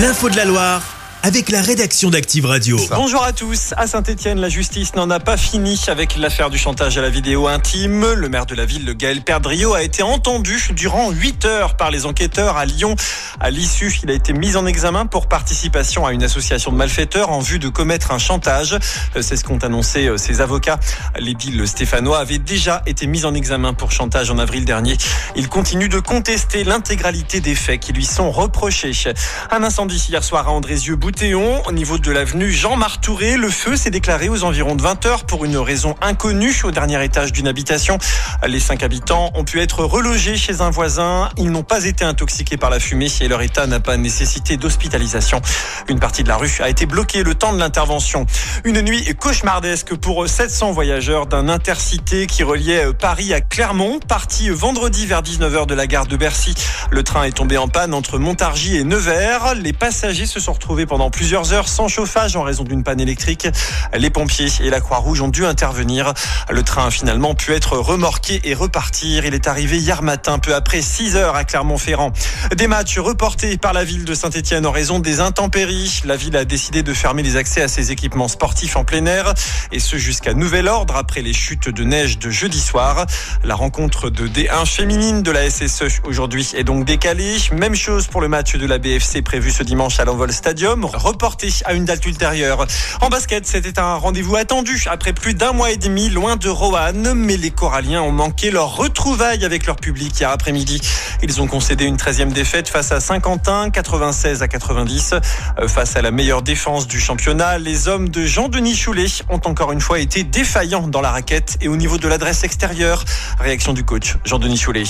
L'info de la Loire avec la rédaction d'Active Radio. Bonjour à tous. À Saint-Etienne, la justice n'en a pas fini avec l'affaire du chantage à la vidéo intime. Le maire de la ville, le Gaël Perdriau, a été entendu durant 8 heures par les enquêteurs à Lyon. À l'issue, il a été mis en examen pour participation à une association de malfaiteurs en vue de commettre un chantage. C'est ce qu'ont annoncé euh, ses avocats. L'édile stéphanois avait déjà été mis en examen pour chantage en avril dernier. Il continue de contester l'intégralité des faits qui lui sont reprochés. Un incendie hier soir à Andrézieux Théon, au niveau de l'avenue Jean Martouré. Le feu s'est déclaré aux environs de 20 heures pour une raison inconnue au dernier étage d'une habitation. Les cinq habitants ont pu être relogés chez un voisin. Ils n'ont pas été intoxiqués par la fumée et leur état n'a pas nécessité d'hospitalisation. Une partie de la rue a été bloquée le temps de l'intervention. Une nuit cauchemardesque pour 700 voyageurs d'un intercité qui reliait Paris à Clermont, parti vendredi vers 19h de la gare de Bercy. Le train est tombé en panne entre Montargis et Nevers. Les passagers se sont retrouvés pendant plusieurs heures sans chauffage en raison d'une panne électrique. Les pompiers et la Croix-Rouge ont dû intervenir. Le train a finalement pu être remorqué et repartir. Il est arrivé hier matin, peu après 6 heures à Clermont-Ferrand. Des matchs reportés par la ville de Saint-Etienne en raison des intempéries. La ville a décidé de fermer les accès à ses équipements sportifs en plein air et ce jusqu'à nouvel ordre après les chutes de neige de jeudi soir. La rencontre de D1 féminine de la SSE aujourd'hui est donc décalée. Même chose pour le match de la BFC prévu ce dimanche à l'Envol Stadium reporté à une date ultérieure. En basket, c'était un rendez-vous attendu après plus d'un mois et demi loin de Roanne, mais les Coralliens ont manqué leur retrouvaille avec leur public hier après-midi. Ils ont concédé une 13e défaite face à Saint-Quentin, 96 à 90. Euh, face à la meilleure défense du championnat, les hommes de Jean-Denis Choulet ont encore une fois été défaillants dans la raquette et au niveau de l'adresse extérieure. Réaction du coach Jean-Denis Choulet.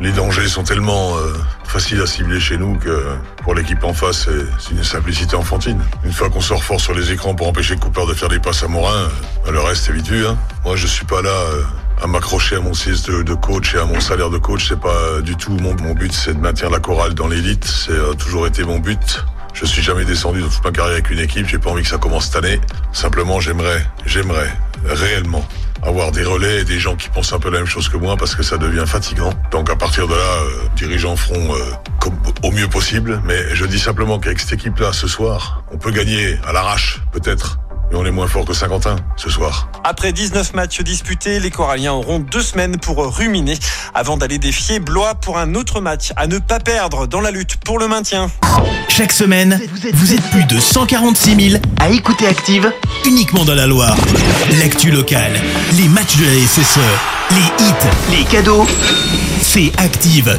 Les dangers sont tellement euh, faciles à cibler chez nous que pour l'équipe en face, c'est une simplicité enfantine. Une fois qu'on sort fort sur les écrans pour empêcher Cooper de faire des passes à Morin, euh, le reste est vite. Hein. Moi, je suis pas là euh, à m'accrocher à mon siège de, coach et à mon salaire de coach. C'est pas du tout mon, but, c'est de maintenir la chorale dans l'élite. C'est toujours été mon but. Je suis jamais descendu dans toute ma carrière avec une équipe. J'ai pas envie que ça commence cette année. Simplement, j'aimerais, j'aimerais réellement avoir des relais et des gens qui pensent un peu la même chose que moi parce que ça devient fatigant. Donc à partir de là, euh, dirigeants feront euh, au mieux possible. Mais je dis simplement qu'avec cette équipe-là, ce soir, on peut gagner à l'arrache, peut-être. Mais on est moins fort que Saint-Quentin ce soir. Après 19 matchs disputés, les Coralliens auront deux semaines pour ruminer avant d'aller défier Blois pour un autre match à ne pas perdre dans la lutte pour le maintien. Chaque semaine, vous êtes plus de 146 000 à écouter Active uniquement dans la Loire. L'actu locale, les matchs de la SSE, les hits, les cadeaux, c'est Active.